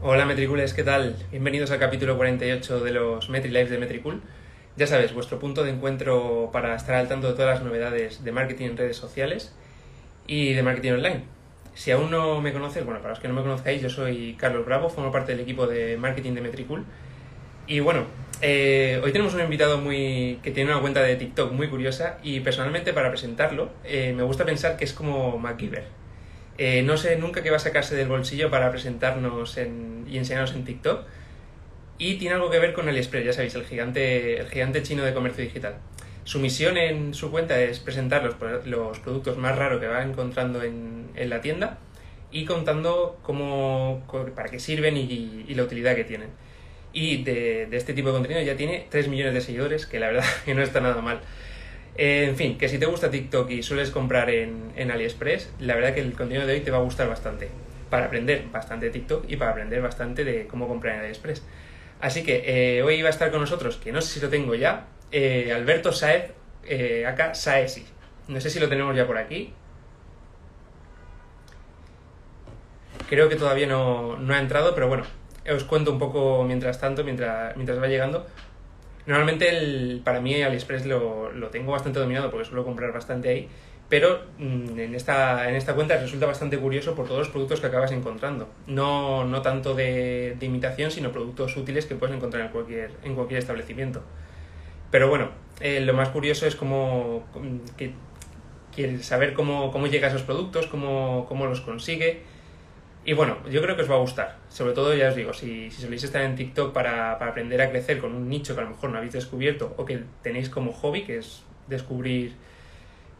Hola Metricules, ¿qué tal? Bienvenidos al capítulo 48 de los MetriLives de Metricool. Ya sabes, vuestro punto de encuentro para estar al tanto de todas las novedades de marketing en redes sociales y de marketing online. Si aún no me conoces, bueno, para los que no me conozcáis, yo soy Carlos Bravo, formo parte del equipo de marketing de Metricool. Y bueno, eh, hoy tenemos un invitado muy que tiene una cuenta de TikTok muy curiosa y personalmente para presentarlo eh, me gusta pensar que es como MacGyver. Eh, no sé nunca qué va a sacarse del bolsillo para presentarnos en, y enseñarnos en TikTok. Y tiene algo que ver con AliExpress, ya sabéis, el gigante, el gigante chino de comercio digital. Su misión en su cuenta es presentar los, los productos más raros que va encontrando en, la tienda y contando cómo, para qué sirven y, la utilidad que tienen. Y de, de, este tipo de contenido ya tiene 3 millones de seguidores, que la verdad que no está nada mal. Eh, en fin, que si te gusta TikTok y sueles comprar en, en, AliExpress, la verdad que el contenido de hoy te va a gustar bastante. Para aprender bastante de TikTok y para aprender bastante de cómo comprar en AliExpress. Así que eh, hoy va a estar con nosotros, que no sé si lo tengo ya, eh, Alberto Saez, acá Saesi. No sé si lo tenemos ya por aquí. Creo que todavía no, no ha entrado, pero bueno, os cuento un poco mientras tanto, mientras, mientras va llegando. Normalmente el, para mí AliExpress lo, lo, tengo bastante dominado porque suelo comprar bastante ahí, pero mmm, en, esta, en esta cuenta resulta bastante curioso por todos los productos que acabas encontrando. No, no tanto de, imitación, sino productos útiles que puedes encontrar en cualquier, en cualquier establecimiento. Pero bueno, eh, lo más curioso es cómo que, que saber cómo, cómo llega a esos productos, cómo, cómo los consigue y bueno, yo creo que os va a gustar. Sobre todo, ya os digo, si, si soléis estar en TikTok para, para, aprender a crecer con un nicho que a lo mejor no habéis descubierto o que tenéis como hobby, que es descubrir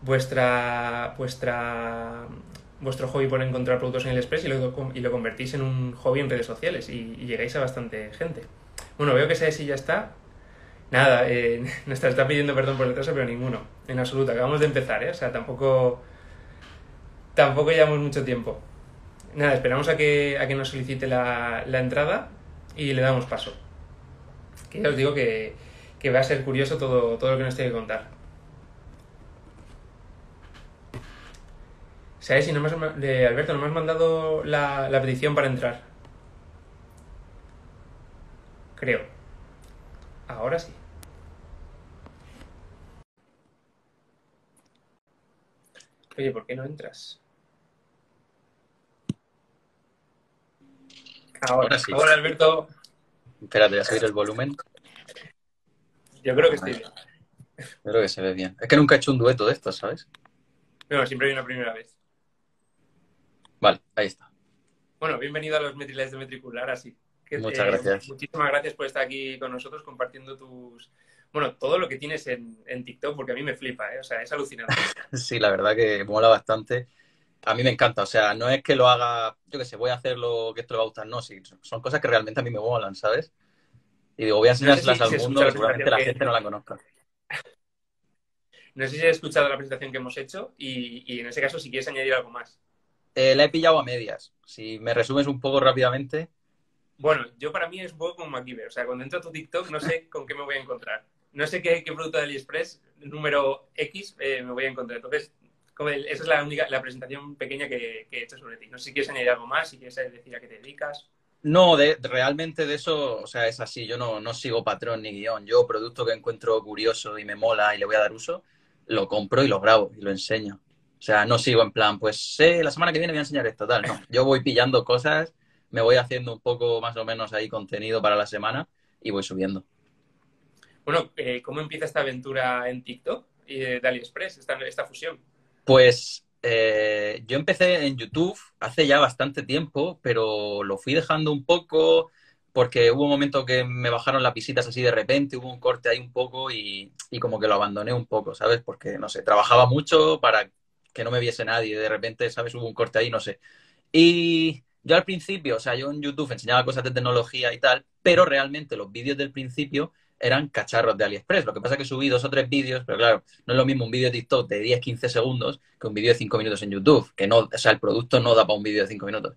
vuestra, vuestra, vuestro hobby por encontrar productos en el Express y lo, y lo convertís en un hobby en redes sociales y, y llegáis a bastante gente. Bueno, veo que si ya está. Nada, eh, nos está pidiendo perdón por el retraso, pero ninguno. En absoluto, acabamos de empezar, ¿eh? O sea, tampoco, tampoco llevamos mucho tiempo. Nada, esperamos a que, a que nos solicite la, la, entrada y le damos paso. Que ya os digo que, que va a ser curioso todo, todo lo que nos tiene que contar. ¿Sabes si no me Alberto, no me has mandado la, la petición para entrar? Creo. Ahora sí. Oye, ¿por qué no entras? Ahora, Ahora sí. Ahora, Alberto. Espérate, voy a subir el volumen. Yo creo que estoy bien. Creo que se ve bien. Es que nunca he hecho un dueto de estos, ¿sabes? No, siempre hay una primera vez. Vale, ahí está. Bueno, bienvenido a los Metriles de Metricular, así. Que, Muchas eh, gracias. Muchísimas gracias por estar aquí con nosotros compartiendo tus... Bueno, todo lo que tienes en, en TikTok, porque a mí me flipa, ¿eh? O sea, es alucinante. sí, la verdad que mola bastante a mí me encanta. O sea, no es que lo haga, yo qué sé, voy a hacer lo que esto le va a gustar, no, sí, son cosas que realmente a mí me molan, ¿sabes? Y digo, voy a enseñárselas no sé si al mundo, que seguramente la gente no la conozca. No sé si has escuchado la presentación que hemos hecho y, y en ese caso si quieres añadir algo más. Eh, la he pillado a medias. Si me resumes un poco rápidamente. Bueno, yo para mí es un poco como MacGyver. O sea, cuando entro a tu TikTok no sé con qué me voy a encontrar. No sé qué, qué producto de AliExpress, número X, eh, me voy a encontrar. Entonces, esa es la única, la presentación pequeña que, que, he hecho sobre ti. No sé si quieres añadir algo más, si quieres decir a qué te dedicas. No, de, realmente de eso, o sea, es así. Yo no, no sigo patrón ni guion. Yo, producto que encuentro curioso y me mola y le voy a dar uso, lo compro y lo grabo y lo enseño. O sea, no sigo en plan, pues sé, la semana que viene voy a enseñar esto, tal. No, yo voy pillando cosas, me voy haciendo un poco más o menos ahí contenido para la semana y voy subiendo. Bueno, eh, ¿cómo empieza esta aventura en TikTok y de AliExpress, esta, esta fusión? Pues eh, yo empecé en YouTube hace ya bastante tiempo, pero lo fui dejando un poco porque hubo un momento que me bajaron las visitas así de repente, hubo un corte ahí un poco y, y, como que lo abandoné un poco, ¿sabes? Porque, no sé, trabajaba mucho para que no me viese nadie, de repente, ¿sabes? Hubo un corte ahí, no sé. Y yo al principio, o sea, yo en YouTube enseñaba cosas de tecnología y tal, pero realmente los vídeos del principio eran cacharros de AliExpress. Lo que pasa es que subí dos o tres vídeos, pero claro, no es lo mismo un vídeo de TikTok de 10, 15 segundos que un vídeo de 5 minutos en YouTube, que no, o sea, el producto no da para un vídeo de 5 minutos.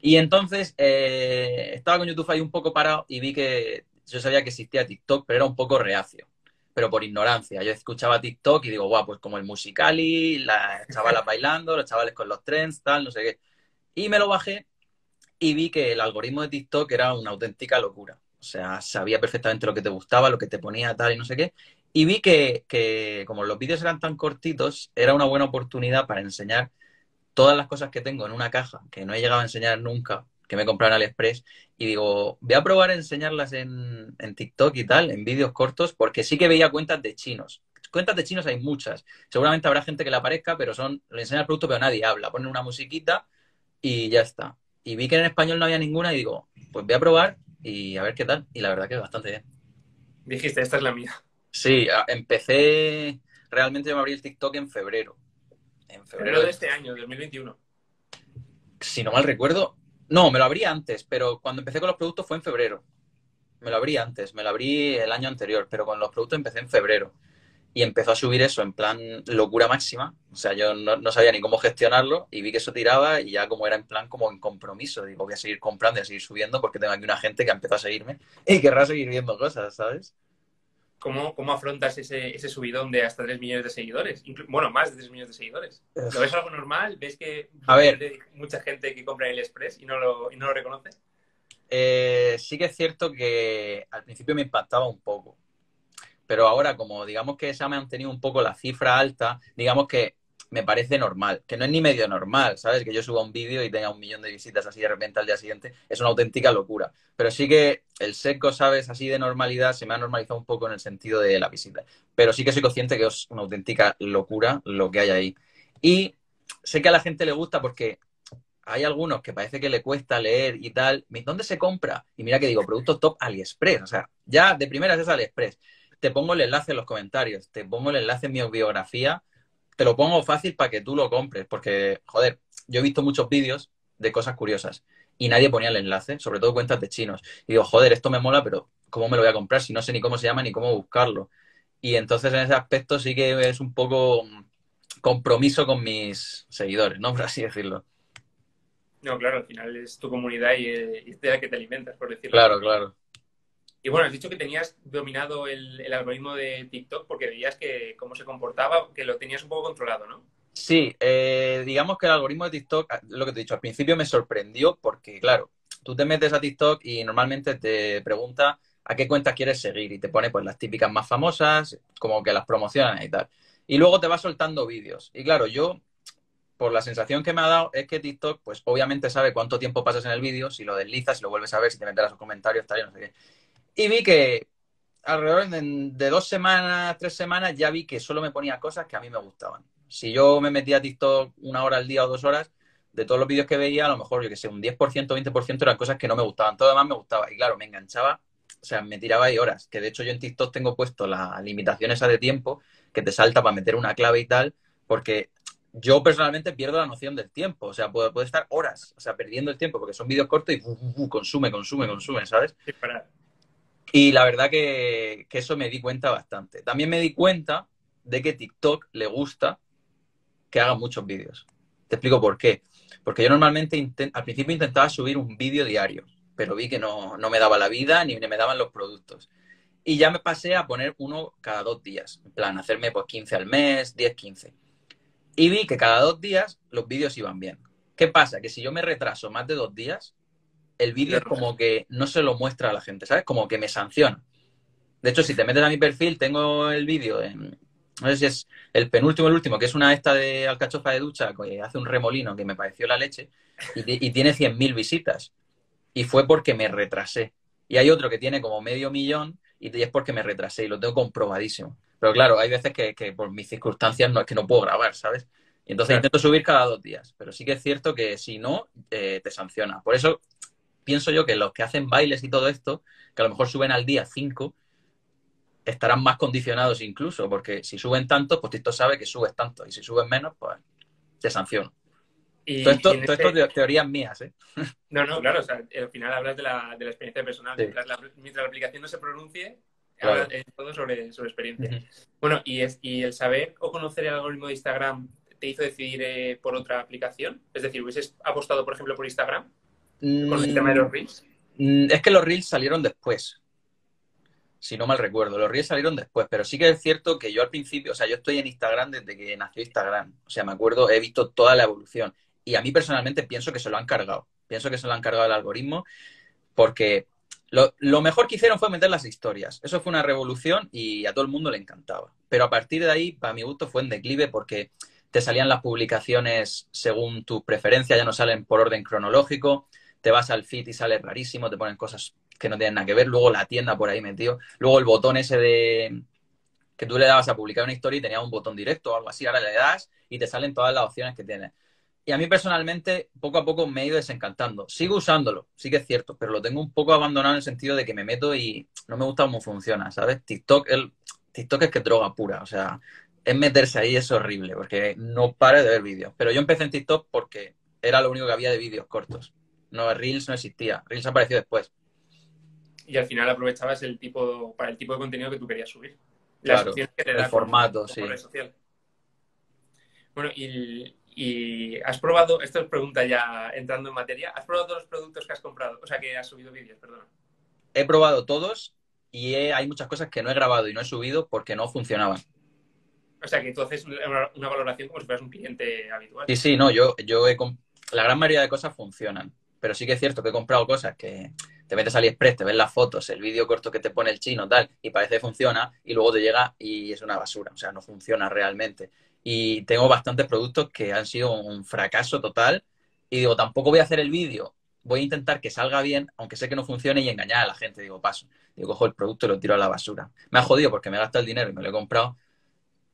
Y entonces eh, estaba con YouTube ahí un poco parado y vi que yo sabía que existía TikTok, pero era un poco reacio. Pero por ignorancia. Yo escuchaba TikTok y digo, guau, pues como el musicali, las chavalas bailando, los chavales con los trends, tal, no sé qué. Y me lo bajé y vi que el algoritmo de TikTok era una auténtica locura. O sea, sabía perfectamente lo que te gustaba, lo que te ponía tal y no sé qué. Y vi que, que como los vídeos eran tan cortitos, era una buena oportunidad para enseñar todas las cosas que tengo en una caja, que no he llegado a enseñar nunca, que me compraron en AliExpress, y digo, voy a probar a enseñarlas en, en TikTok y tal, en vídeos cortos, porque sí que veía cuentas de chinos. Cuentas de chinos hay muchas. Seguramente habrá gente que le aparezca, pero son, le enseña el producto, pero nadie habla. Ponen una musiquita y ya está. Y vi que en español no había ninguna y digo, pues voy a probar y a ver qué tal. Y la verdad que bastante bien. Dijiste, esta es la mía. Sí, empecé, realmente yo me abrí el TikTok en febrero. En febrero de este año, 2021. Si no mal recuerdo, no, me lo abrí antes, pero cuando empecé con los productos fue en febrero. Me lo abrí antes, me lo abrí el año anterior, pero con los productos empecé en febrero y empezó a subir eso en plan locura máxima. O sea, yo no, sabía ni cómo gestionarlo y vi que eso tiraba y ya como era en plan como en compromiso, digo, voy a seguir comprando y a seguir subiendo porque tengo aquí una gente que ha empezado a seguirme y querrá seguir viendo cosas, ¿sabes? ¿Cómo, cómo afrontas ese, ese, subidón de hasta 3 millones de seguidores? bueno, más de 3 millones de seguidores. ¿Lo ves algo normal? ¿Ves que a ver, mucha gente que compra en el Express y no lo, y no lo reconoce? Eh, sí que es cierto que al principio me impactaba un poco pero ahora como digamos que se ha mantenido un poco la cifra alta, digamos que me parece normal, que no es ni medio normal, ¿sabes? Que yo suba un vídeo y tenga un millón de visitas así de repente al día siguiente, es una auténtica locura. Pero sí que el seco, ¿sabes? Así de normalidad se me ha normalizado un poco en el sentido de la visita. Pero sí que soy consciente que es una auténtica locura lo que hay ahí. Y sé que a la gente le gusta porque hay algunos que parece que le cuesta leer y tal. ¿Dónde se compra? Y mira que digo, productos top AliExpress. O sea, ya de primeras es AliExpress te pongo el enlace en los comentarios, te pongo el enlace en mi biografía, te lo pongo fácil para que tú lo compres, porque, joder, yo he visto muchos vídeos de cosas curiosas y nadie ponía el enlace, sobre todo cuentas de chinos. Y digo, joder, esto me mola, pero ¿cómo me lo voy a comprar si no sé ni cómo se llama ni cómo buscarlo? Y entonces en ese aspecto sí que es un poco compromiso con mis seguidores, ¿no? Por así decirlo. No, claro, al final es tu comunidad y, eh, es de la que te alimentas, por decirlo. Claro, claro. Y bueno, has dicho que tenías dominado el, algoritmo de TikTok porque veías que cómo se comportaba, que lo tenías un poco controlado, ¿no? Sí, eh, digamos que el algoritmo de TikTok, ah, lo que te he dicho, al principio me sorprendió porque, claro, tú te metes a TikTok y normalmente te pregunta a qué cuenta quieres seguir y te pone pues las típicas más famosas, como que las promocionan y tal. Y luego te va soltando vídeos. Y claro, yo, por la sensación que me ha dado, es que TikTok, pues obviamente sabe cuánto tiempo pasas en el vídeo, si lo deslizas, si lo vuelves a ver, si te metes a sus comentarios, tal, y no sé qué. Y vi que alrededor de, dos semanas, tres semanas, ya vi que solo me ponía cosas que a mí me gustaban. Si yo me metía a TikTok una hora al día o dos horas, de todos los vídeos que veía, a lo mejor, yo que sé, un 10%, 20% eran cosas que no me gustaban. Todo lo demás me gustaba. Y claro, me enganchaba, o sea, me tiraba ahí horas. Que de hecho yo en TikTok tengo puesto la limitación esa de tiempo, que te salta para meter una clave y tal, porque yo personalmente pierdo la noción del tiempo. O sea, puedo, estar horas, o sea, perdiendo el tiempo, porque son vídeos cortos y consume, consume, consume, ¿sabes? Sí, para y la verdad que, eso me di cuenta bastante. También me di cuenta de que TikTok le gusta que haga muchos vídeos. Te explico por qué. Porque yo normalmente al principio intentaba subir un vídeo diario, pero vi que no, me daba la vida ni me daban los productos. Y ya me pasé a poner uno cada dos días. En plan, hacerme pues 15 al mes, 10, 15. Y vi que cada dos días los vídeos iban bien. ¿Qué pasa? Que si yo me retraso más de dos días, el vídeo es como que no se lo muestra a la gente, ¿sabes? Como que me sanciona. De hecho, si te metes a mi perfil, tengo el vídeo en, no sé si es el penúltimo, el último, que es una esta de alcachofa de ducha que hace un remolino que me pareció la leche y, y tiene 100.000 visitas. Y fue porque me retrasé. Y hay otro que tiene como medio millón y es porque me retrasé y lo tengo comprobadísimo. Pero claro, hay veces que, por mis circunstancias no es que no puedo grabar, ¿sabes? Y entonces intento subir cada dos días. Pero sí que es cierto que si no, eh, te sanciona. Por eso pienso yo que los que hacen bailes y todo esto, que a lo mejor suben al día cinco, estarán más condicionados incluso, porque si suben tanto, pues TikTok sabe que subes tanto, y si suben menos, pues te sanciono. Y todo esto, todo esto este teorías mías, ¿eh? No, no, claro, o sea, al final hablas de la, de la experiencia personal. Mientras, la, aplicación no se pronuncie, hablas todo sobre, sobre experiencia. Bueno, y, es, y el saber o conocer el algoritmo de Instagram te hizo decidir eh, por otra aplicación? Es decir, ¿hubieses apostado, por ejemplo, por Instagram? ¿Con el tema de los Reels? Es que los Reels salieron después. Si no mal recuerdo, los Reels salieron después, pero sí que es cierto que yo al principio, o sea, yo estoy en Instagram desde que nació Instagram. O sea, me acuerdo, he visto toda la evolución. Y a mí personalmente pienso que se lo han cargado. Pienso que se lo han cargado el algoritmo porque lo, lo, mejor que hicieron fue meter las historias. Eso fue una revolución y a todo el mundo le encantaba. Pero a partir de ahí, para mi gusto, fue en declive porque te salían las publicaciones según tu preferencia, ya no salen por orden cronológico. Te vas al feed y sale rarísimo, te ponen cosas que no tienen nada que ver. Luego la tienda por ahí metido. Luego el botón ese de que tú le dabas a publicar una historia y tenía un botón directo o algo así. Ahora le das y te salen todas las opciones que tienes. Y a mí personalmente, poco a poco me he ido desencantando. Sigo usándolo, sí que es cierto, pero lo tengo un poco abandonado en el sentido de que me meto y no me gusta cómo funciona, ¿sabes? TikTok, el, TikTok es que es droga pura, o sea, es meterse ahí es horrible, porque no pare de ver vídeos. Pero yo empecé en TikTok porque era lo único que había de vídeos cortos. No, Reels no existía, Reels apareció después. Y al final aprovechabas el tipo, para el tipo de contenido que tú querías subir. claro, que te el formato, sí. social. Bueno, y y has probado, esto es pregunta ya entrando en materia, ¿has probado todos los productos que has comprado? O sea, que has subido vídeos, perdona. He probado todos y hay muchas cosas que no he grabado y no he subido porque no funcionaban. O sea, que tú haces una, valoración como si fueras un cliente habitual. Sí, sí, no, yo, yo he la gran mayoría de cosas funcionan, pero sí que es cierto que he comprado cosas que te metes a AliExpress, te ves las fotos, el vídeo corto que te pone el chino, tal, y parece que funciona, y luego te llega y es una basura, o sea, no funciona realmente y tengo bastantes productos que han sido un fracaso total y digo, tampoco voy a hacer el vídeo, voy a intentar que salga bien, aunque sé que no funcione y engañar a la gente, digo, paso, digo, cojo el producto y lo tiro a la basura. Me ha jodido porque me he gastado el dinero y me lo he comprado,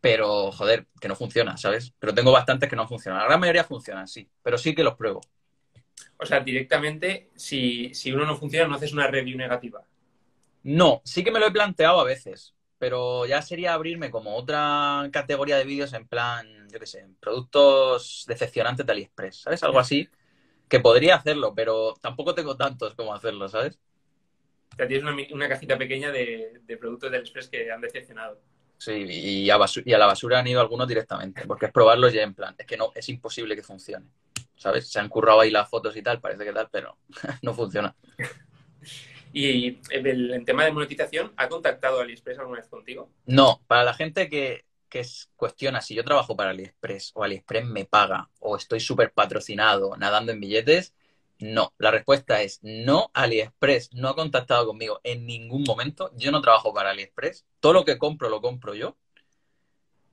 pero joder, que no funciona, ¿sabes? Pero tengo bastantes que no funcionan. La gran mayoría funcionan, sí, pero sí que los pruebo. O sea, directamente, si, si uno no funciona, no haces una review negativa. No, sí que me lo he planteado a veces, pero ya sería abrirme como otra categoría de vídeos en plan, yo qué sé, productos decepcionantes de AliExpress, ¿sabes? Algo así, que podría hacerlo, pero tampoco tengo tantos como hacerlo, ¿sabes? O sea, tienes una, cajita pequeña de, productos de AliExpress que han decepcionado. Sí, y a, y a la basura han ido algunos directamente, porque es probarlos ya en plan, es que no, es imposible que funcione, ¿sabes? Se han currado ahí las fotos y tal, parece que tal, pero no funciona. Y el, tema de monetización, ¿ha contactado AliExpress alguna vez contigo? No, para la gente que, que cuestiona si yo trabajo para AliExpress o AliExpress me paga o estoy súper patrocinado nadando en billetes, no. La respuesta es no. AliExpress no ha contactado conmigo en ningún momento. Yo no trabajo para AliExpress. Todo lo que compro lo compro yo.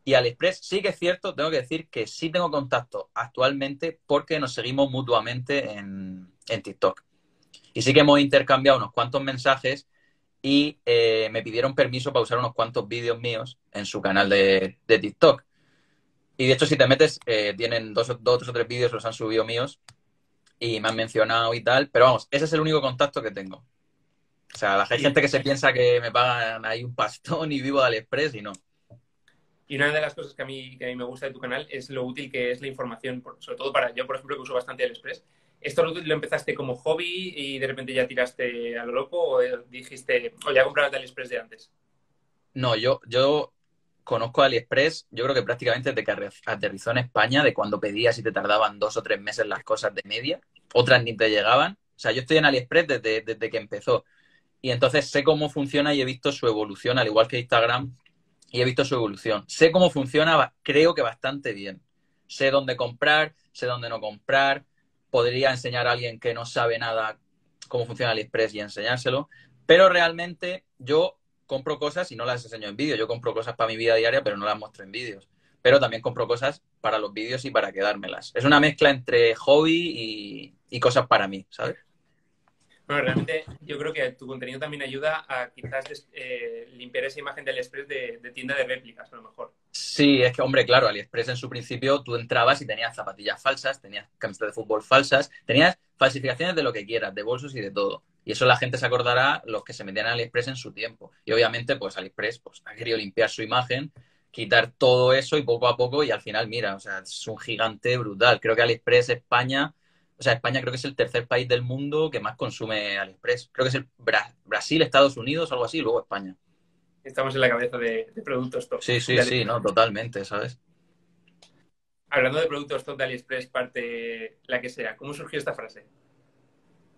Y AliExpress sí que es cierto, tengo que decir que sí tengo contacto actualmente porque nos seguimos mutuamente en, en TikTok. Y sí que hemos intercambiado unos cuantos mensajes y eh, me pidieron permiso para usar unos cuantos vídeos míos en su canal de, TikTok. Y de hecho, si te metes, eh, tienen dos, dos o tres vídeos, los han subido míos y me han mencionado y tal. Pero vamos, ese es el único contacto que tengo. O sea, hay gente que se piensa que me pagan ahí un pastón y vivo de AliExpress y no. Y una de las cosas que a mí, que a mí me gusta de tu canal es lo útil que es la información, sobre todo para yo, por ejemplo, que uso bastante AliExpress, ¿Esto lo, empezaste como hobby y de repente ya tiraste a lo loco o dijiste, o ya comprabas AliExpress de antes? No, yo, yo conozco AliExpress, yo creo que prácticamente desde que aterrizó en España, de cuando pedías y te tardaban dos o tres meses las cosas de media, otras ni te llegaban. O sea, yo estoy en AliExpress desde, desde que empezó. Y entonces sé cómo funciona y he visto su evolución, al igual que Instagram, y he visto su evolución. Sé cómo funciona, creo que bastante bien. Sé dónde comprar, sé dónde no comprar, podría enseñar a alguien que no sabe nada cómo funciona AliExpress y enseñárselo, pero realmente yo compro cosas y no las enseño en vídeo, yo compro cosas para mi vida diaria, pero no las muestro en vídeos, pero también compro cosas para los vídeos y para quedármelas. Es una mezcla entre hobby y, cosas para mí, ¿sabes? Bueno, realmente yo creo que tu contenido también ayuda a quizás eh, limpiar esa imagen de AliExpress de, tienda de réplicas, a lo mejor. Sí, es que, hombre, claro, AliExpress en su principio tú entrabas y tenías zapatillas falsas, tenías camisetas de fútbol falsas, tenías falsificaciones de lo que quieras, de bolsos y de todo. Y eso la gente se acordará los que se metían a AliExpress en su tiempo. Y obviamente, pues AliExpress pues, ha querido limpiar su imagen, quitar todo eso y poco a poco, y al final, mira, o sea, es un gigante brutal. Creo que AliExpress España o sea, España creo que es el tercer país del mundo que más consume AliExpress. Creo que es el Brasil, Estados Unidos, algo así, y luego España. Estamos en la cabeza de, productos top. Sí, sí, sí, no, totalmente, ¿sabes? Hablando de productos top de AliExpress, parte la que sea, ¿cómo surgió esta frase?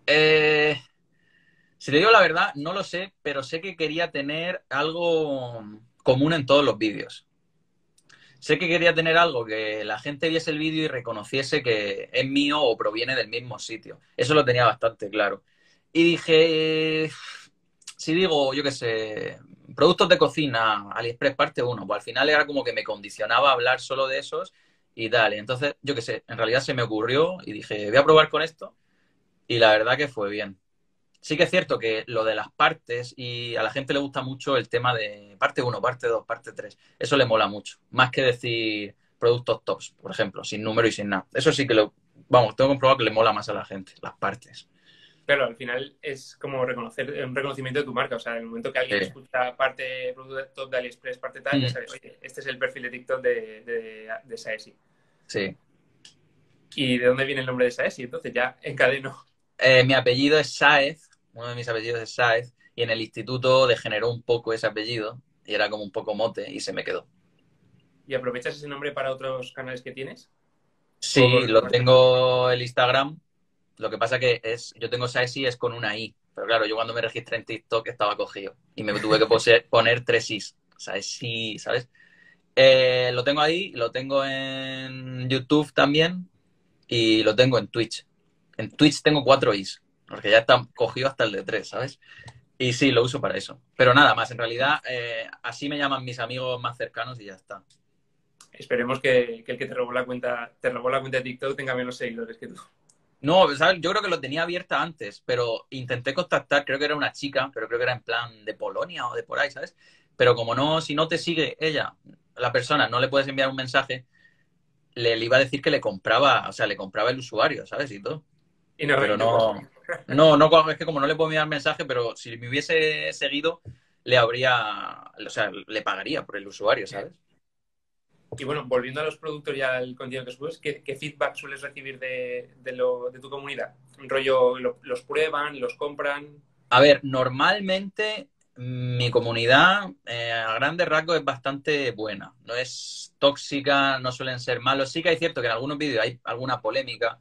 Eh, si te digo la verdad, no lo sé, pero sé que quería tener algo común en todos los vídeos. Sé que quería tener algo que la gente viese el vídeo y reconociese que es mío o proviene del mismo sitio. Eso lo tenía bastante claro. Y dije, si digo, yo qué sé, productos de cocina, AliExpress parte 1, pues al final era como que me condicionaba hablar solo de esos y tal. Entonces, yo qué sé, en realidad se me ocurrió y dije, voy a probar con esto y la verdad que fue bien. Sí que es cierto que lo de las partes y a la gente le gusta mucho el tema de parte 1, parte 2, parte 3. Eso le mola mucho. Más que decir productos tops, por ejemplo, sin número y sin nada. Eso sí que lo, vamos, tengo que comprobar que le mola más a la gente, las partes. Claro, al final es como reconocer un reconocimiento de tu marca. O sea, en el momento que alguien escucha parte producto top de AliExpress, parte tal, ya mm. sabes, oye, este es el perfil de TikTok de, de, de Saesi. Sí. ¿Y de dónde viene el nombre de Saesi? Entonces ya encadeno. Eh, mi apellido es Saez, uno de mis apellidos es Saez, y en el instituto degeneró un poco ese apellido, y era como un poco mote, y se me quedó. ¿Y aprovechas ese nombre para otros canales que tienes? Sí, lo tengo el Instagram. Lo que pasa que es, yo tengo Saesi es con una I. Pero claro, yo cuando me registré en TikTok estaba cogido. Y me tuve que poner tres Is. Saesi, ¿sabes? Eh, lo tengo ahí, lo tengo en YouTube también. Y lo tengo en Twitch. En Twitch tengo cuatro Is porque ya está cogido hasta el de tres, ¿sabes? Y sí, lo uso para eso. Pero nada más, en realidad, eh, así me llaman mis amigos más cercanos y ya está. Esperemos que, el que te robó la cuenta, te robó la cuenta de TikTok tenga menos seguidores que tú. No, ¿sabes? yo creo que lo tenía abierta antes, pero intenté contactar, creo que era una chica, pero creo que era en plan de Polonia o de por ahí, ¿sabes? Pero como no, si no te sigue ella, la persona, no le puedes enviar un mensaje, le, iba a decir que le compraba, o sea, le compraba el usuario, ¿sabes? Y todo. Y no, pero no, no, no, es que como no le puedo enviar mensaje, pero si me hubiese seguido, le habría, o sea, le pagaría por el usuario, ¿sabes? Y bueno, volviendo a los productos y al contenido que subes, ¿qué, feedback sueles recibir de, lo, de tu comunidad? ¿Un rollo los prueban, los compran? A ver, normalmente mi comunidad eh, a grandes rasgos es bastante buena. No es tóxica, no suelen ser malos. Sí que hay cierto que en algunos vídeos hay alguna polémica,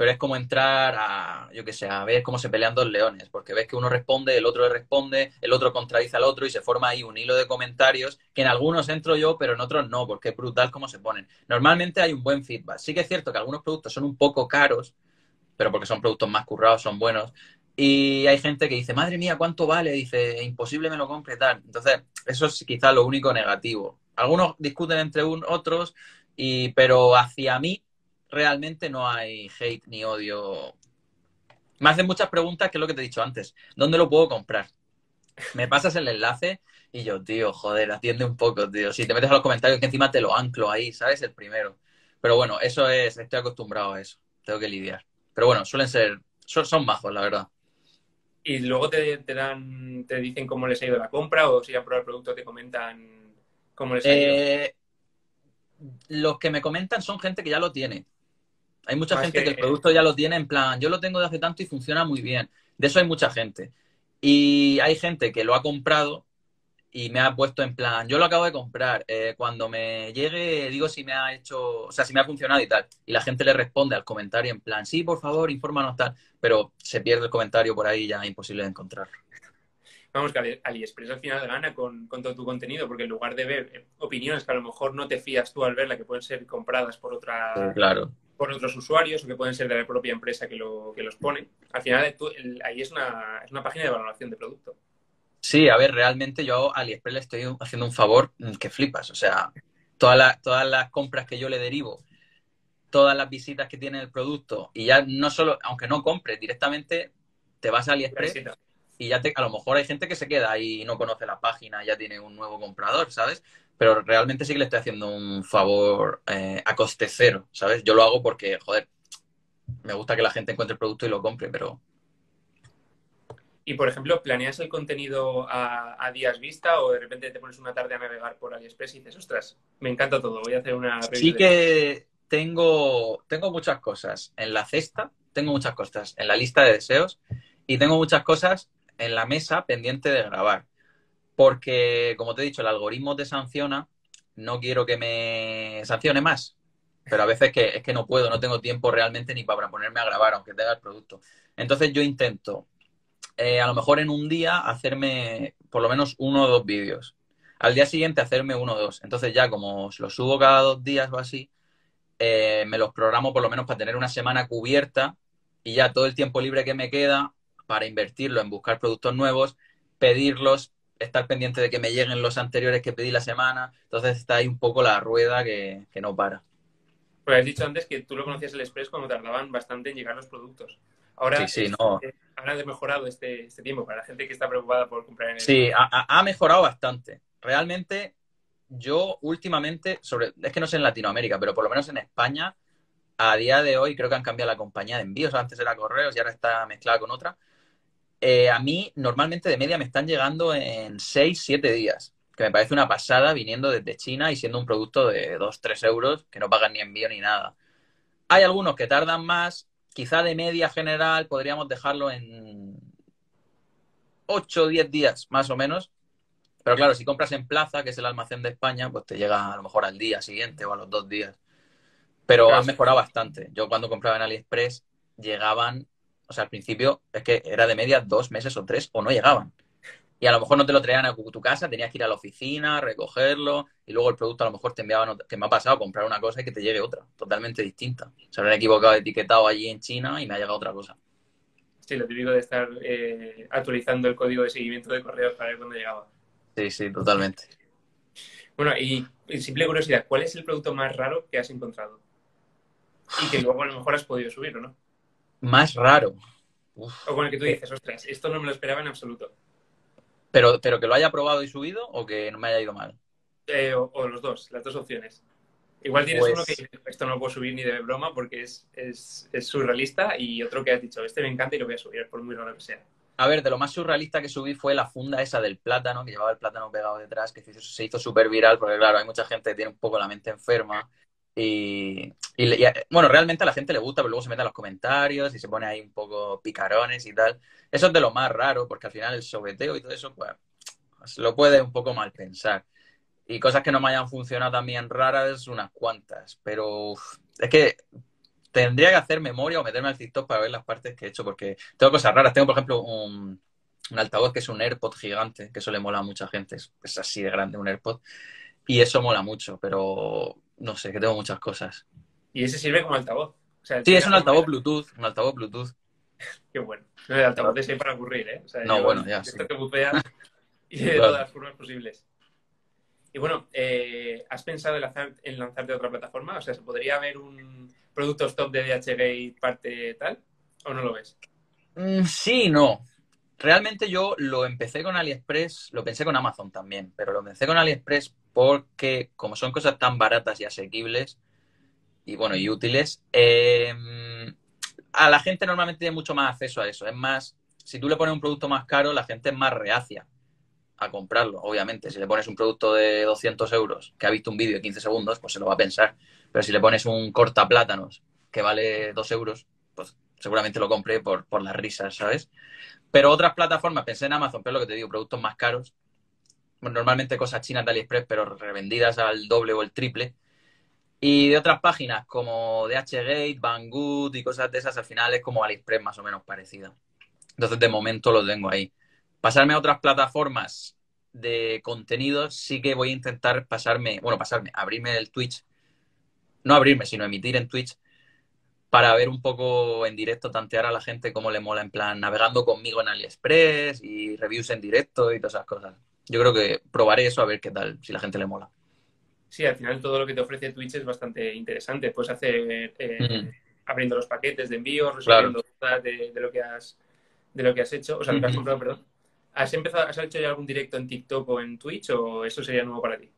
pero es como entrar a, yo qué sé, a ver cómo se pelean dos leones, porque ves que uno responde, el otro le responde, el otro contradice al otro y se forma ahí un hilo de comentarios que en algunos entro yo, pero en otros no, porque es brutal cómo se ponen. Normalmente hay un buen feedback. Sí que es cierto que algunos productos son un poco caros, pero porque son productos más currados, son buenos. Y hay gente que dice, madre mía, ¿cuánto vale? Dice, imposible me lo compre tal. Entonces, eso es quizá lo único negativo. Algunos discuten entre un, otros, y, pero hacia mí realmente no hay hate ni odio. Me hacen muchas preguntas, que es lo que te he dicho antes. ¿Dónde lo puedo comprar? Me pasas el enlace y yo, tío, joder, atiende un poco, tío. Si te metes a los comentarios, que encima te lo anclo ahí, ¿sabes? El primero. Pero bueno, eso es, estoy acostumbrado a eso. Tengo que lidiar. Pero bueno, suelen ser, son, son bajos, la verdad. Y luego te, dan, te dicen cómo les ha ido la compra o si han probado el producto te comentan cómo les ha ido. Eh, los que me comentan son gente que ya lo tiene. Hay mucha gente que... el producto ya lo tiene en plan, yo lo tengo de hace tanto y funciona muy bien. De eso hay mucha gente. Y hay gente que lo ha comprado y me ha puesto en plan, yo lo acabo de comprar, eh, cuando me llegue digo si me ha hecho, o sea, si me ha funcionado y tal. Y la gente le responde al comentario en plan, sí, por favor, infórmanos tal, pero se pierde el comentario por ahí ya imposible de encontrar. Vamos, que AliExpress al final gana con, con, todo tu contenido, porque en lugar de ver eh, opiniones que a lo mejor no te fías tú al verla, que pueden ser compradas por otra, claro por otros usuarios o que pueden ser de la propia empresa que, lo, que los pone. Al final, ahí es una, es una página de valoración de producto. Sí, a ver, realmente yo a AliExpress le estoy haciendo un favor que flipas. O sea, todas todas las compras que yo le derivo, todas las visitas que tiene el producto, y ya no solo, aunque no compres directamente, te vas a AliExpress y ya te, a lo mejor hay gente que se queda ahí y no conoce la página, ya tiene un nuevo comprador, ¿sabes? Pero realmente sí que le estoy haciendo un favor eh, a coste cero, ¿sabes? Yo lo hago porque, joder, me gusta que la gente encuentre el producto y lo compre, pero... Y, por ejemplo, ¿planeas el contenido a, días vista o de repente te pones una tarde a navegar por AliExpress y dices, ostras, me encanta todo, voy a hacer una... Sí que tengo, tengo muchas cosas en la cesta, tengo muchas cosas en la lista de deseos y tengo muchas cosas en la mesa pendiente de grabar. Porque, como te he dicho, el algoritmo te sanciona, no quiero que me sancione más. Pero a veces que, es que no puedo, no tengo tiempo realmente ni para ponerme a grabar, aunque tenga el producto. Entonces yo intento, eh, a lo mejor en un día, hacerme por lo menos uno o dos vídeos. al día siguiente hacerme uno o dos. Entonces ya como lo subo cada dos días o así, eh, me los programo por lo menos para tener una semana cubierta y ya todo el tiempo libre que me queda para invertirlo en buscar productos nuevos, pedirlos, estar pendiente de que me lleguen los anteriores que pedí la semana. Entonces está ahí un poco la rueda que, no para. Pues has dicho antes que tú lo conocías el Express cuando tardaban bastante en llegar los productos. Ahora, sí, sí, no. ahora ha mejorado este, este, tiempo para la gente que está preocupada por comprar en el Sí, ha, mejorado bastante. Realmente, yo últimamente, sobre, es que no sé en Latinoamérica, pero por lo menos en España, a día de hoy creo que han cambiado la compañía de envíos. Antes era correos y ahora está mezclada con otra. Eh, a mí normalmente de media me están llegando en 6, 7 días, que me parece una pasada viniendo desde China y siendo un producto de 2, 3 euros que no pagan ni envío ni nada. Hay algunos que tardan más, quizá de media general podríamos dejarlo en 8 o 10 días más o menos. Pero claro, si compras en Plaza, que es el almacén de España, pues te llega a lo mejor al día siguiente o a los dos días. Pero han mejorado bastante. Yo cuando compraba en AliExpress llegaban o sea, al principio es que era de media dos meses o tres o no llegaban. Y a lo mejor no te lo traían a tu casa, tenías que ir a la oficina, recogerlo y luego el producto a lo mejor te enviaban, que me ha pasado, comprar una cosa y que te llegue otra, totalmente distinta. Se habrán equivocado etiquetado allí en China y me ha llegado otra cosa. Sí, lo típico de estar eh, actualizando el código de seguimiento de correos para ver cuándo llegaba. Sí, sí, totalmente. Bueno, y, y simple curiosidad, ¿cuál es el producto más raro que has encontrado? Y que luego a lo mejor has podido subir, ¿o no? Más raro. O con el que tú dices, ostras, esto no me lo esperaba en absoluto. Pero, pero que lo haya probado y subido o que no me haya ido mal. Eh, o, los dos, las dos opciones. Igual tienes uno que pues esto no lo puedo subir ni de broma porque es, es, surrealista y otro que has dicho, este me encanta y lo voy a subir, por muy raro que sea. A ver, de lo más surrealista que subí fue la funda esa del plátano, que llevaba el plátano pegado detrás, que se hizo súper viral, porque claro, hay mucha gente que tiene un poco la mente enferma y, bueno, realmente a la gente le gusta, pero luego se mete a los comentarios y se pone ahí un poco picarones y tal. Eso es de lo más raro, porque al final el sobeteo y todo eso, pues, lo puede un poco mal pensar. Y cosas que no me hayan funcionado también raras, unas cuantas. Pero es que tendría que hacer memoria o meterme al TikTok para ver las partes que he hecho, porque tengo cosas raras. Tengo, por ejemplo, un, altavoz que es un AirPod gigante, que eso le mola a mucha gente. es así de grande un AirPod. Y eso mola mucho, pero no sé, que tengo muchas cosas. Y ese sirve como altavoz. sí, es un altavoz Bluetooth, un altavoz Bluetooth. Qué bueno. el altavoz es para ocurrir, ¿eh? no, bueno, ya. Esto que bufea y de todas las formas posibles. Y bueno, eh, ¿has pensado en, lanzarte a otra plataforma? O sea, ¿se podría haber un producto stop de DHgate parte tal? ¿O no lo ves? Mm, sí, no. Realmente yo lo empecé con AliExpress, lo pensé con Amazon también, pero lo empecé con AliExpress porque como son cosas tan baratas y asequibles y bueno, y útiles, em, a la gente normalmente tiene mucho más acceso a eso. Es más, si tú le pones un producto más caro, la gente es más reacia a comprarlo, obviamente. Si le pones un producto de 200 euros que ha visto un vídeo de 15 segundos, pues se lo va a pensar. Pero si le pones un cortaplátanos que vale 2 euros, pues seguramente lo compre por, por las risas, ¿sabes? Pero otras plataformas, pensé en Amazon, pero lo que te digo, productos más caros, normalmente cosas chinas de AliExpress, pero revendidas al doble o el triple. Y de otras páginas como DHgate, Banggood y cosas de esas, al final es como AliExpress más o menos parecida. Entonces, de momento lo tengo ahí. Pasarme a otras plataformas de contenidos, sí que voy a intentar pasarme, bueno, pasarme, abrirme el Twitch. No abrirme, sino emitir en Twitch para ver un poco en directo, tantear a la gente cómo le mola, en plan, navegando conmigo en AliExpress y reviews en directo y todas esas cosas yo creo que probaré eso a ver qué tal, si la gente le mola. Sí, al final todo lo que te ofrece Twitch es bastante interesante. Puedes hacer eh, abriendo los paquetes de envío, resolviendo dudas de, lo que has de lo que has hecho, o sea, lo que has comprado, perdón. ¿Has empezado, has hecho ya algún directo en TikTok o en Twitch o eso sería nuevo para ti?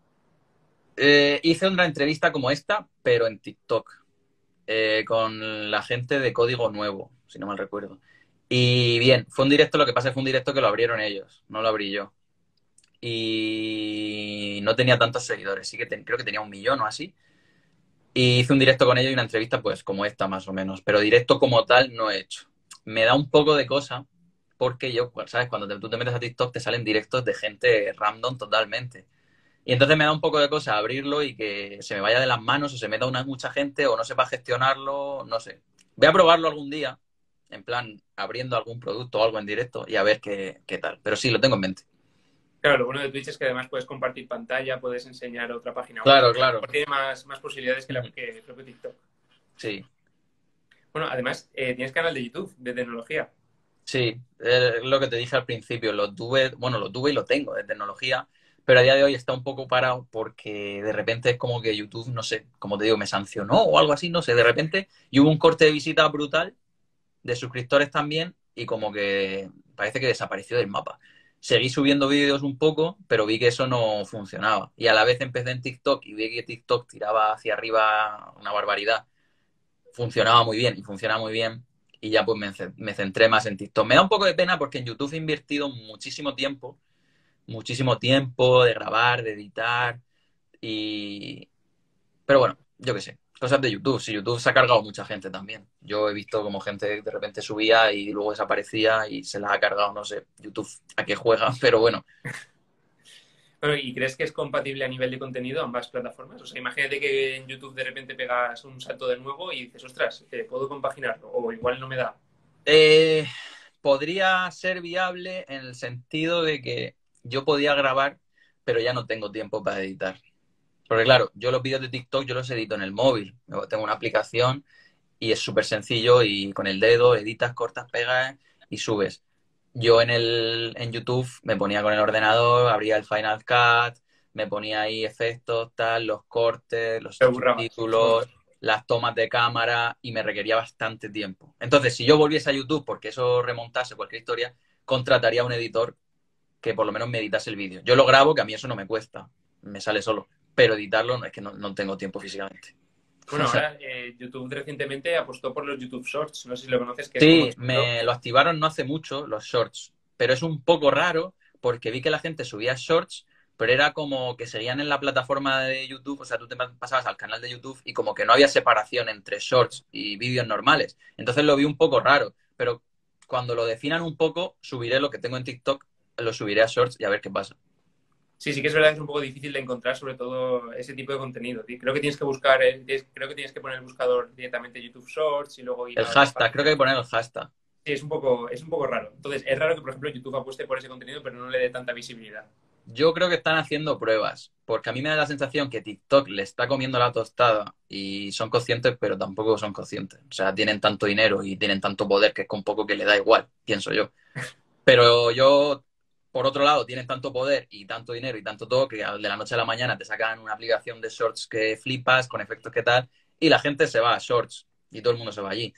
Eh, hice una entrevista como esta, pero en TikTok, eh, con la gente de Código Nuevo, si no mal recuerdo. Y bien, fue un directo, lo que pasa fue un directo que lo abrieron ellos, no lo abrí yo y no tenía tantos seguidores, sí que creo que tenía un millón o así. Y hice un directo con ellos y una entrevista pues como esta más o menos, pero directo como tal no he hecho. Me da un poco de cosa porque yo, ¿sabes? Cuando tú te metes a TikTok te salen directos de gente random totalmente. Y entonces me da un poco de cosa abrirlo y que se me vaya de las manos o se meta una mucha gente o no sepa gestionarlo, no sé. Voy a probarlo algún día, en plan abriendo algún producto o algo en directo y a ver qué, qué tal. Pero sí, lo tengo en mente. Claro, lo bueno de Twitch es que además puedes compartir pantalla, puedes enseñar otra página. Claro, web, claro. Tiene más, más posibilidades que, la, que el propio TikTok. Sí. Bueno, además, eh, tienes canal de YouTube de tecnología. Sí, es lo que te dije al principio, lo tuve, bueno, lo tuve y lo tengo de tecnología, pero a día de hoy está un poco parado porque de repente es como que YouTube, no sé, como te digo, me sancionó o algo así, no sé, de repente, y hubo un corte de visita brutal, de suscriptores también, y como que parece que desapareció del mapa. Seguí subiendo vídeos un poco, pero vi que eso no funcionaba. Y a la vez empecé en TikTok y vi que TikTok tiraba hacia arriba una barbaridad. Funcionaba muy bien y funciona muy bien. Y ya pues me, me centré más en TikTok. Me da un poco de pena porque en YouTube he invertido muchísimo tiempo muchísimo tiempo de grabar, de editar y... Pero bueno, yo qué sé, cosas de YouTube. Si YouTube se ha cargado mucha gente también. Yo he visto como gente de repente subía y luego desaparecía y se las ha cargado, no sé, YouTube a qué juega, pero bueno. Bueno, ¿y crees que es compatible a nivel de contenido ambas plataformas? O sea, imagínate que en YouTube de repente pegas un salto de nuevo y dices, ostras, eh, ¿puedo compaginarlo? O igual no me da. Eh, podría ser viable en el sentido de que yo podía grabar, pero ya no tengo tiempo para editar. Porque claro, yo los vídeos de TikTok yo los edito en el móvil. Tengo una aplicación y es súper sencillo y con el dedo editas, cortas, pegas y subes. Yo en, el, en YouTube me ponía con el ordenador, abría el Final Cut, me ponía ahí efectos, tal, los cortes, los títulos, las tomas de cámara y me requería bastante tiempo. Entonces, si yo volviese a YouTube, porque eso remontase cualquier historia, contrataría a un editor que por lo menos me editase el vídeo. Yo lo grabo, que a mí eso no me cuesta, me sale solo, pero editarlo no es que no, tengo tiempo físicamente. Bueno, ahora eh, YouTube recientemente apostó por los YouTube Shorts, no sé si lo conoces. Que sí, me lo activaron no hace mucho, los Shorts, pero es un poco raro porque vi que la gente subía Shorts, pero era como que seguían en la plataforma de YouTube, o sea, tú te pasabas al canal de YouTube y como que no había separación entre Shorts y vídeos normales. Entonces lo vi un poco raro, pero cuando lo definan un poco, subiré lo que tengo en TikTok lo subiré a Shorts y a ver qué pasa. Sí, sí que es verdad que es un poco difícil de encontrar sobre todo ese tipo de contenido. Creo que tienes que buscar, creo que tienes que poner el buscador directamente YouTube Shorts y luego ir El hashtag, creo que hay que poner el hashtag. Sí, es un poco, es un poco raro. Entonces, es raro que, por ejemplo, YouTube apueste por ese contenido, pero no le dé tanta visibilidad. Yo creo que están haciendo pruebas, porque a mí me da la sensación que TikTok le está comiendo la tostada y son conscientes, pero tampoco son conscientes. O sea, tienen tanto dinero y tienen tanto poder que es con poco que le da igual, pienso yo. Pero yo por otro lado, tienen tanto poder y tanto dinero y tanto todo que de la noche a la mañana te sacan una aplicación de shorts que flipas, con efectos que tal, y la gente se va a shorts y todo el mundo se va allí.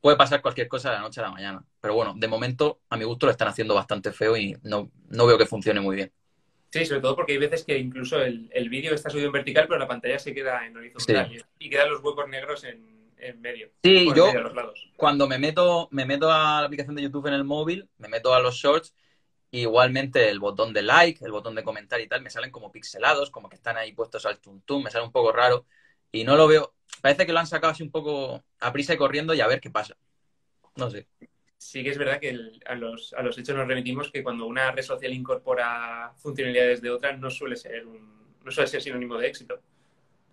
Puede pasar cualquier cosa de la noche a la mañana. Pero bueno, de momento, a mi gusto, lo están haciendo bastante feo y no, no veo que funcione muy bien. Sí, sobre todo porque hay veces que incluso el, el vídeo está subido en vertical, pero la pantalla se queda en horizontal y quedan los huecos negros en, en medio. Sí, yo cuando me meto, me meto a la aplicación de YouTube en el móvil, me meto a los shorts Igualmente el botón de like, el botón de comentar y tal, me salen como pixelados, como que están ahí puestos al tuntum, me sale un poco raro y no lo veo. Parece que lo han sacado así un poco a prisa y corriendo y a ver qué pasa. No sé. Sí que es verdad que a, los, a los hechos nos remitimos que cuando una red social incorpora funcionalidades de otra no suele ser un, no suele ser sinónimo de éxito.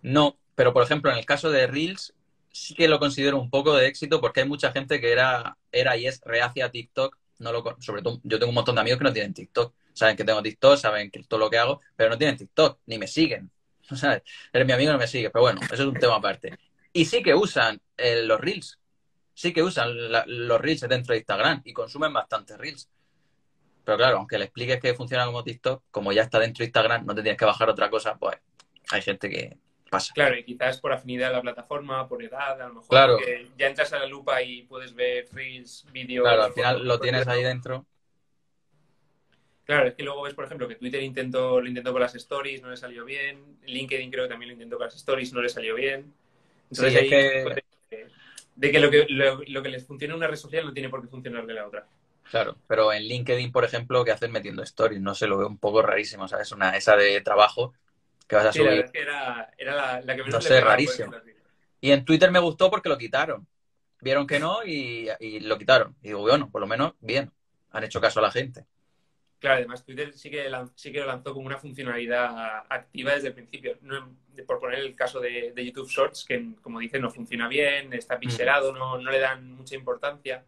No, pero por ejemplo en el caso de Reels sí que lo considero un poco de éxito porque hay mucha gente que era, era y es reacia a TikTok no lo, sobre todo yo tengo un montón de amigos que no tienen TikTok. Saben que tengo TikTok, saben que todo lo que hago, pero no tienen TikTok, ni me siguen. ¿Sabes? Eres mi amigo no me sigue, pero bueno, eso es un tema aparte. Y sí que usan eh, los Reels. Sí que usan los Reels dentro de Instagram y consumen bastantes Reels. Pero claro, aunque le expliques que funciona como TikTok, como ya está dentro de Instagram, no te tienes que bajar otra cosa, pues hay gente que, Claro, y quizás por afinidad a la plataforma, por edad, a lo mejor claro. ya entras a la lupa y puedes ver reels, vídeos. Claro, al final lo tienes ahí dentro. Claro, es que luego ves, por ejemplo, que Twitter intentó, lo intentó con las stories, no le salió bien. LinkedIn creo que también lo intentó con las stories, no le salió bien. Entonces, sí, que... De, que, lo que lo, que les funciona en una red social no tiene por qué funcionar de la otra. Claro, pero en LinkedIn, por ejemplo, ¿qué hacen metiendo stories? No sé, lo veo un poco rarísimo, ¿sabes? Una, esa de trabajo que vas a subir. La que era, era la, que menos No sé, rarísimo. Y en Twitter me gustó porque lo quitaron. Vieron que no y, lo quitaron. Y digo, bueno, por lo menos bien. Han hecho caso a la gente. Claro, además Twitter sí que, sí que lo lanzó como una funcionalidad activa desde el principio. por poner el caso de, YouTube Shorts, que como dicen no funciona bien, está pixelado, no, no, le dan mucha importancia.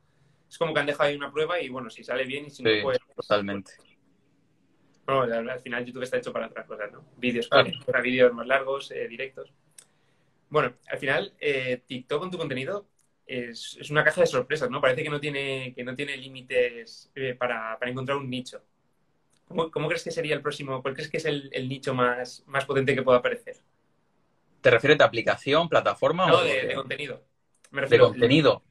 Es como que han dejado ahí una prueba y bueno, si sale bien y si no, pues... Totalmente. Bueno, al final YouTube está hecho para otras cosas, ¿no? Vídeos, para vídeos más largos, eh, directos. Bueno, al final, eh, TikTok con tu contenido es, una caja de sorpresas, ¿no? Parece que no tiene, que no tiene límites eh, para, encontrar un nicho. ¿Cómo, crees que sería el próximo? ¿Cuál crees que es el, nicho más, más potente que pueda aparecer? ¿Te refieres de aplicación, plataforma no, o de, de contenido? Me refiero, de contenido.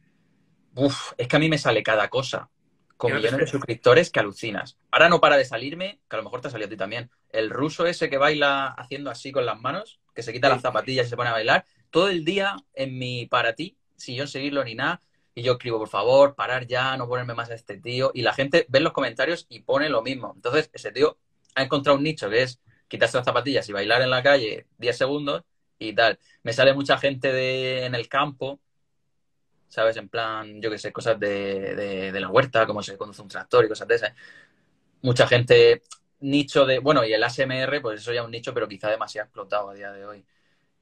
Uf, es que a mí me sale cada cosa con millones de suscriptores que alucinas. Ahora no para de salirme, que a lo mejor te ha salido a ti también, el ruso ese que baila haciendo así con las manos, que se quita las zapatillas y se pone a bailar, todo el día en mi para ti, sin yo seguirlo ni nada, y yo escribo, por favor, parar ya, no ponerme más a este tío, y la gente ve los comentarios y pone lo mismo. Entonces, ese tío ha encontrado un nicho que es quitarse las zapatillas y bailar en la calle 10 segundos y tal. Me sale mucha gente de, en el campo ¿sabes? En plan, yo qué sé, cosas de, la huerta, cómo se conduce un tractor y cosas de esas. Mucha gente, nicho de, bueno, y el ASMR, pues eso ya es un nicho, pero quizá demasiado explotado a día de hoy.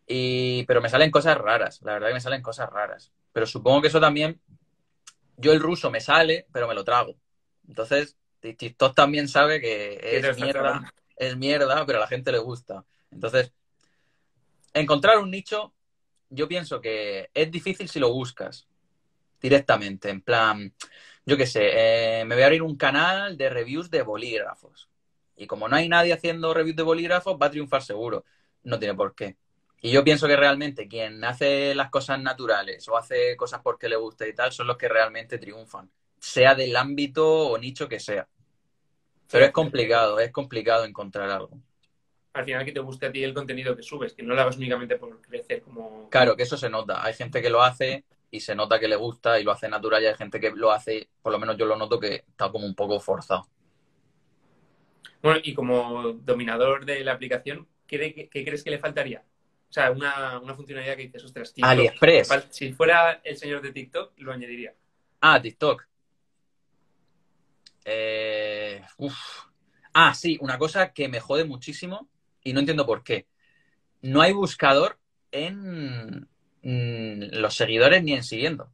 Y, pero me salen cosas raras, la verdad que me salen cosas raras. Pero supongo que eso también, yo el ruso me sale, pero me lo trago. Entonces, TikTok también sabe que es mierda, es mierda, pero a la gente le gusta. Entonces, encontrar un nicho, yo pienso que es difícil si lo buscas directamente, en plan, yo qué sé, eh, me voy a abrir un canal de reviews de bolígrafos. Y como no hay nadie haciendo reviews de bolígrafos, va a triunfar seguro. No tiene por qué. Y yo pienso que realmente quien hace las cosas naturales o hace cosas porque le gusta y tal son los que realmente triunfan, sea del ámbito o nicho que sea. Pero es complicado, es complicado encontrar algo. Al final que te guste a ti el contenido que subes, que no lo hagas únicamente por crecer como... Claro, que eso se nota. Hay gente que lo hace y se nota que le gusta y lo hace natural y hay gente que lo hace, por lo menos yo lo noto que está como un poco forzado. Bueno, y como dominador de la aplicación, ¿qué, crees que le faltaría? O sea, una, funcionalidad que dices, ostras, TikTok, AliExpress. Si fuera el señor de TikTok, lo añadiría. Ah, TikTok. Eh, ah, sí, una cosa que me jode muchísimo y no entiendo por qué. No hay buscador en, Mm, los seguidores ni en siguiendo.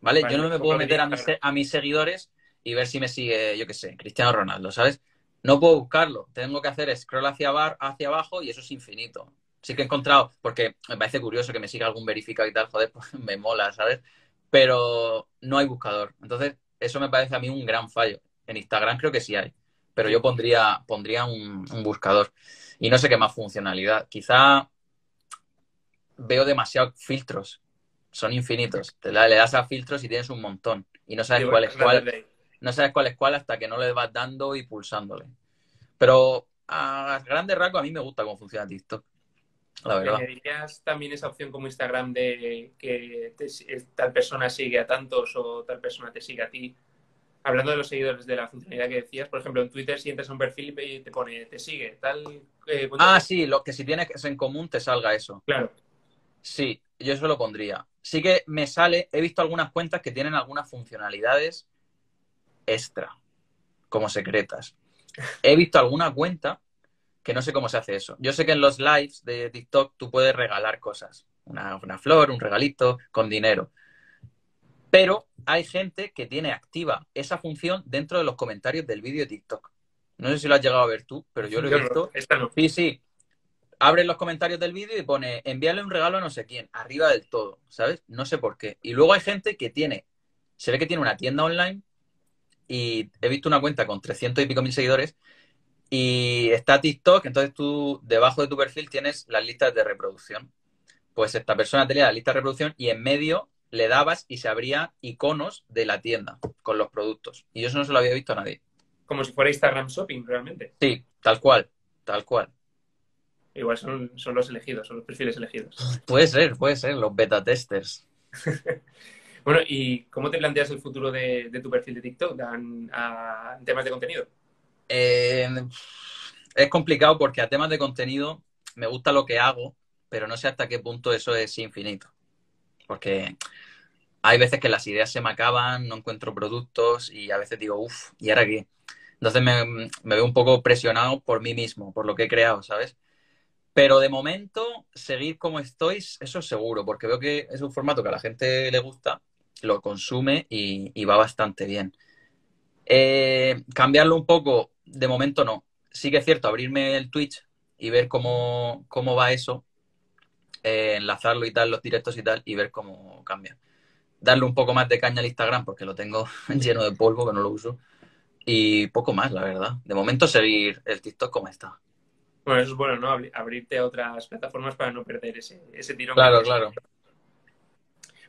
¿Vale? Yo no me puedo meter a mis, a mis seguidores y ver si me sigue, yo qué sé, Cristiano Ronaldo, ¿sabes? No puedo buscarlo. Tengo que hacer scroll hacia, bar, hacia abajo y eso es infinito. Sí que he encontrado, porque me parece curioso que me siga algún verificado y tal, joder, pues me mola, ¿sabes? Pero no hay buscador. Entonces, eso me parece a mí un gran fallo. En Instagram creo que sí hay, pero yo pondría, pondría un, un buscador. Y no sé qué más funcionalidad. Quizá veo demasiados filtros. Son infinitos. Te le das a filtros y tienes un montón. Y no sabes cuál es cuál. No sabes cuál es cuál hasta que no le vas dando y pulsándole. Pero a grandes rasgos a mí me gusta cómo funciona TikTok. La verdad. ¿Dirías también esa opción como Instagram de que tal persona sigue a tantos o tal persona te sigue a ti? Hablando de los seguidores de la funcionalidad que decías, por ejemplo, en Twitter si entras a un perfil y te pone, te sigue, tal... Eh, ah, sí, lo que si tienes en común te salga eso. Claro. Sí, yo eso lo pondría. Sí que me sale, he visto algunas cuentas que tienen algunas funcionalidades extra, como secretas. He visto alguna cuenta que no sé cómo se hace eso. Yo sé que en los lives de TikTok tú puedes regalar cosas, una, flor, un regalito, con dinero. Pero hay gente que tiene activa esa función dentro de los comentarios del vídeo de TikTok. No sé si lo has llegado a ver tú, pero yo lo he visto. Sí, sí abre los comentarios del vídeo y pone envíale un regalo a no sé quién, arriba del todo, ¿sabes? No sé por qué. Y luego hay gente que tiene, se ve que tiene una tienda online y he visto una cuenta con 300 y pico mil seguidores y está TikTok, entonces tú debajo de tu perfil tienes las listas de reproducción. Pues esta persona tenía la lista de reproducción y en medio le dabas y se abría iconos de la tienda con los productos. Y yo eso no se lo había visto a nadie. Como si fuera Instagram Shopping, realmente. Sí, tal cual, tal cual. Igual son, son los elegidos, son los perfiles elegidos. Puede ser, puede ser, los beta testers. bueno, ¿y cómo te planteas el futuro de, tu perfil de TikTok en, temas de contenido? Eh, es complicado porque a temas de contenido me gusta lo que hago, pero no sé hasta qué punto eso es infinito. Porque hay veces que las ideas se me acaban, no encuentro productos y a veces digo, uff, ¿y ahora qué? Entonces me, me, veo un poco presionado por mí mismo, por lo que he creado, ¿sabes? Pero de momento, seguir como estoy, eso es seguro, porque veo que es un formato que a la gente le gusta, lo consume y, va bastante bien. Eh, cambiarlo un poco, de momento no. Sí que es cierto, abrirme el Twitch y ver cómo, cómo va eso, eh, enlazarlo y tal, los directos y tal, y ver cómo cambia. Darle un poco más de caña al Instagram porque lo tengo lleno de polvo, que no lo uso. Y poco más, la verdad. De momento seguir el TikTok como está. Bueno, eso es bueno, ¿no? Abrirte a otras plataformas para no perder ese, ese tirón. Claro, claro.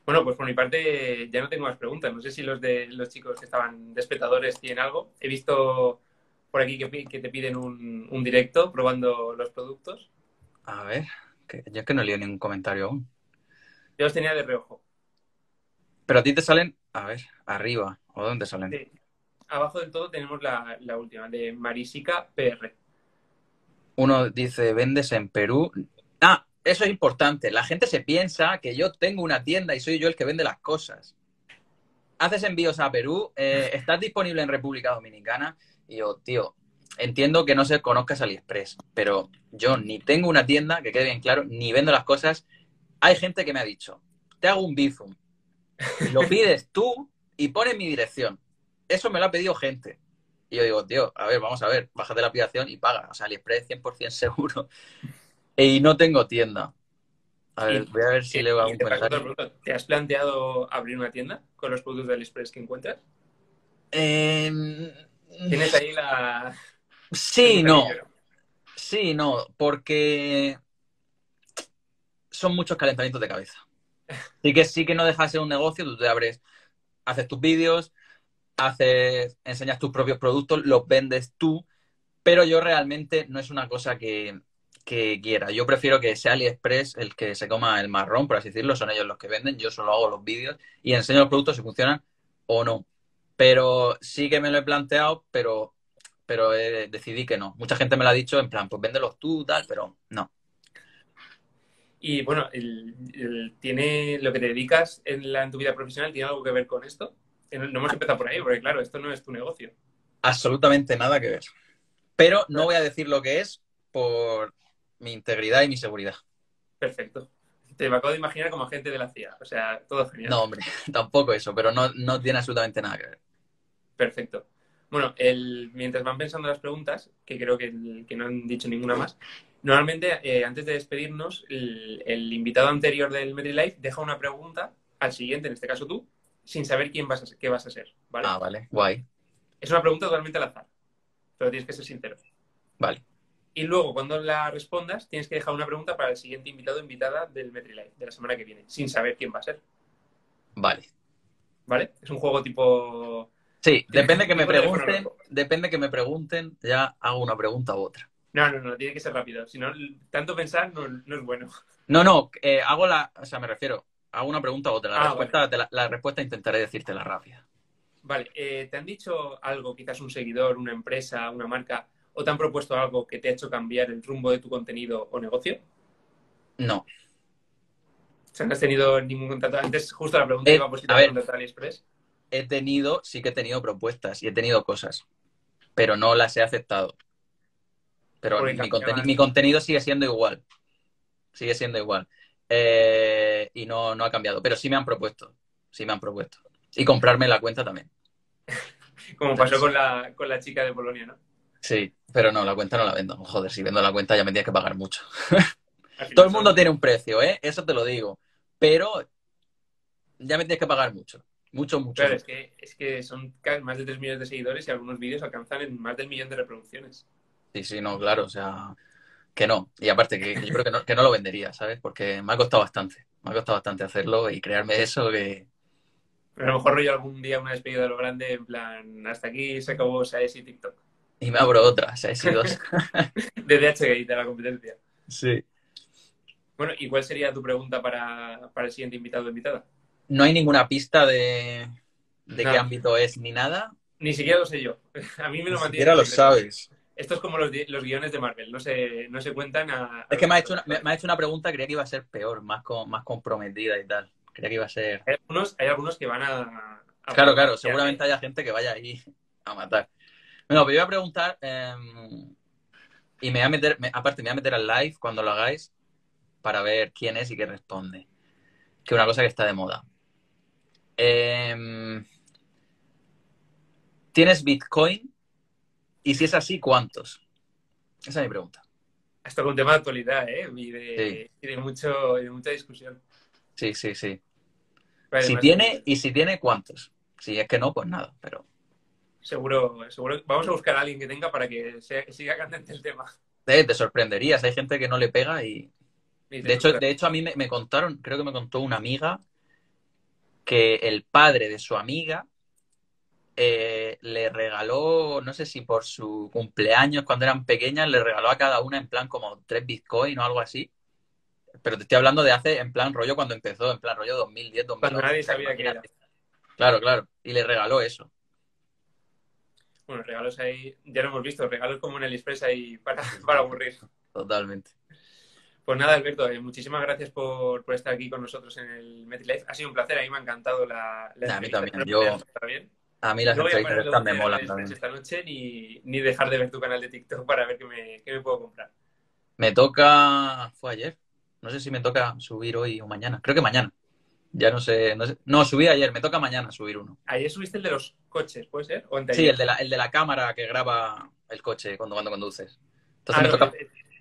Bueno, pues por mi parte ya no tengo más preguntas. No sé si los de los chicos que estaban de espectadores tienen algo. He visto por aquí que, que te piden un, un, directo probando los productos. A ver, que yo es que no leo ningún comentario aún. Yo los tenía de reojo. Pero a ti te salen, a ver, arriba, ¿o dónde salen? Sí. Abajo del todo tenemos la, la última, de Marisica PR. Uno dice, vendes en Perú. Ah, eso es importante. La gente se piensa que yo tengo una tienda y soy yo el que vende las cosas. Haces envíos a Perú, eh, estás disponible en República Dominicana. Y yo, tío, entiendo que no se conozcas AliExpress, pero yo ni tengo una tienda, que quede bien claro, ni vendo las cosas. Hay gente que me ha dicho, te hago un Bizum, lo pides tú y pones mi dirección. Eso me lo ha pedido gente. Y yo digo, tío, a ver, vamos a ver, bájate la aplicación y paga. O sea, AliExpress 100% seguro. Y no tengo tienda. A ver, voy a ver si le hago un comentario. ¿Te has planteado abrir una tienda con los productos de AliExpress que encuentras? Eh... Tienes ahí la... Sí, no. Sí, no, porque son muchos calentamientos de cabeza. Sí que sí que no dejas de ser un negocio, tú te abres, haces tus vídeos, haces, enseñas tus propios productos, los vendes tú, pero yo realmente no es una cosa que, que quiera. Yo prefiero que sea AliExpress el que se coma el marrón, por así decirlo, son ellos los que venden, yo solo hago los vídeos y enseño los productos si funcionan o no. Pero sí que me lo he planteado, pero, pero decidí que no. Mucha gente me lo ha dicho en plan, pues véndelos tú, tal, pero no. Y bueno, ¿tiene lo que te dedicas en, la, en tu vida profesional tiene algo que ver con esto? No hemos empezado por ahí, porque claro, esto no es tu negocio. Absolutamente nada que ver. Pero no voy a decir lo que es por mi integridad y mi seguridad. Perfecto. Te me acabo de imaginar como agente de la CIA. O sea, todo genial. No, hombre, tampoco eso, pero no, no tiene absolutamente nada que ver. Perfecto. Bueno, el, mientras van pensando las preguntas, que creo que, que no han dicho ninguna más, normalmente eh, antes de despedirnos, el, el, invitado anterior del MediLife deja una pregunta al siguiente, en este caso tú, sin saber quién vas a ser, qué vas a ser. ¿vale? Ah, vale, guay. Es una pregunta totalmente al azar, pero tienes que ser sincero. Vale. Y luego, cuando la respondas, tienes que dejar una pregunta para el siguiente invitado o invitada del MetriLife de la semana que viene, sin saber quién va a ser. Vale. ¿Vale? Es un juego tipo Sí, depende que me pregunten, depende que me pregunten, ya hago una pregunta u otra. No, no, no, tiene que ser rápido. Si no, tanto pensar no, no es bueno. No, no, eh, hago la, o sea, me refiero, hago una pregunta u otra. La, ah, respuesta, vale. la, la, respuesta intentaré decírtela rápida. Vale, eh, ¿te han dicho algo, quizás un seguidor, una empresa, una marca, o te han propuesto algo que te ha hecho cambiar el rumbo de tu contenido o negocio? No. O sea, ¿no has tenido ningún contacto? Antes, justo la pregunta eh, iba te a ver, AliExpress he tenido, sí que he tenido propuestas y he tenido cosas, pero no las he aceptado. Pero mi, mi, contenido sigue siendo igual. Sigue siendo igual. Eh, y no, no ha cambiado. Pero sí me han propuesto. Sí me han propuesto. Y comprarme la cuenta también. Como pasó con la, con la chica de Polonia, ¿no? Sí, pero no, la cuenta no la vendo. Joder, si vendo la cuenta ya me tienes que pagar mucho. Todo el mundo tiene un precio, ¿eh? Eso te lo digo. Pero ya me tienes que pagar mucho. Mucho, mucho. Claro, es que, es que son más de 3 millones de seguidores y algunos vídeos alcanzan en más del millón de reproducciones. Sí, sí, no, claro, o sea, que no. Y aparte, que, yo creo que no, que no lo vendería, ¿sabes? Porque me ha costado bastante. Me ha costado bastante hacerlo y crearme eso que... Pero a lo mejor rollo algún día una despedida de lo grande, en plan, hasta aquí se acabó SAES y TikTok. Y me abro otra, SAES y dos. de DHG de la competencia. Sí. Bueno, ¿y cuál sería tu pregunta para, para el siguiente invitado o invitada? no hay ninguna pista de, de no. qué ámbito es ni nada. Ni siquiera lo sé yo. A mí me lo mantiene. Ni siquiera lo sabes. Esto es como los, los, guiones de Marvel, no se, no se cuentan a... Es que me ha, hecho una, me, me ha hecho una pregunta, creía que iba a ser peor, más, con, más comprometida y tal. Creía que iba a ser... Hay algunos, hay algunos que van a... a claro, claro, seguramente haya gente que vaya ahí a matar. Bueno, pero yo voy a preguntar, eh, y me voy a meter, me, aparte me voy a meter al live cuando lo hagáis, para ver quién es y qué responde. Que una cosa que está de moda. Eh, ¿Tienes Bitcoin? Y si es así, ¿cuántos? Esa es mi pregunta. Esto es un tema de actualidad, ¿eh? Y de, y de, mucho, de mucha discusión. Sí, sí, sí. si tiene, y si tiene, ¿cuántos? Si es que no, pues nada, pero... Seguro, seguro. Vamos a buscar a alguien que tenga para que siga candente el tema. Te, te sorprenderías, hay gente que no le pega y... De hecho, de hecho, a mí me, contaron, creo que me contó una amiga, que el padre de su amiga eh, le regaló, no sé si por su cumpleaños cuando eran pequeñas, le regaló a cada una en plan como tres bitcoins o algo así. Pero te estoy hablando de hace, en plan rollo cuando empezó, en plan rollo 2010, 2011. Cuando nadie sabía que era. Claro, claro. Y le regaló eso. Bueno, regalos ahí, ya lo hemos visto, regalos como en el Express ahí para, para aburrir. Totalmente. Pues nada, Alberto, eh, muchísimas gracias por, por, estar aquí con nosotros en el MetriLife. Ha sido un placer, a mí me ha encantado la, la A mí también, yo... A mí las no entrevistas me molan también. esta noche ni, ni, dejar de ver tu canal de TikTok para ver qué me, qué me puedo comprar. Me toca... Fue ayer. No sé si me toca subir hoy o mañana. Creo que mañana. Ya no sé, no sé. No, subí ayer, me toca mañana subir uno. Ayer subiste el de los coches, ¿puede ser? sí, el de, la, el de la cámara que graba el coche cuando, cuando conduces. Entonces me toca...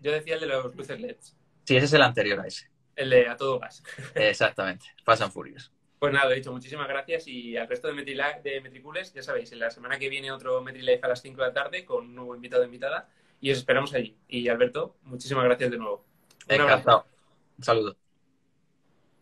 Yo decía el de los luces LEDs. Sí, ese es el anterior a ese. El de a todo gas. Exactamente, pasan furios. Pues nada, he dicho, muchísimas gracias y al resto de, de Metricules, ya sabéis, en la semana que viene otro MetriLife a las 5 de la tarde con un nuevo invitado o invitada y os esperamos allí. Y Alberto, muchísimas gracias de nuevo. Un Encantado. Un saludo.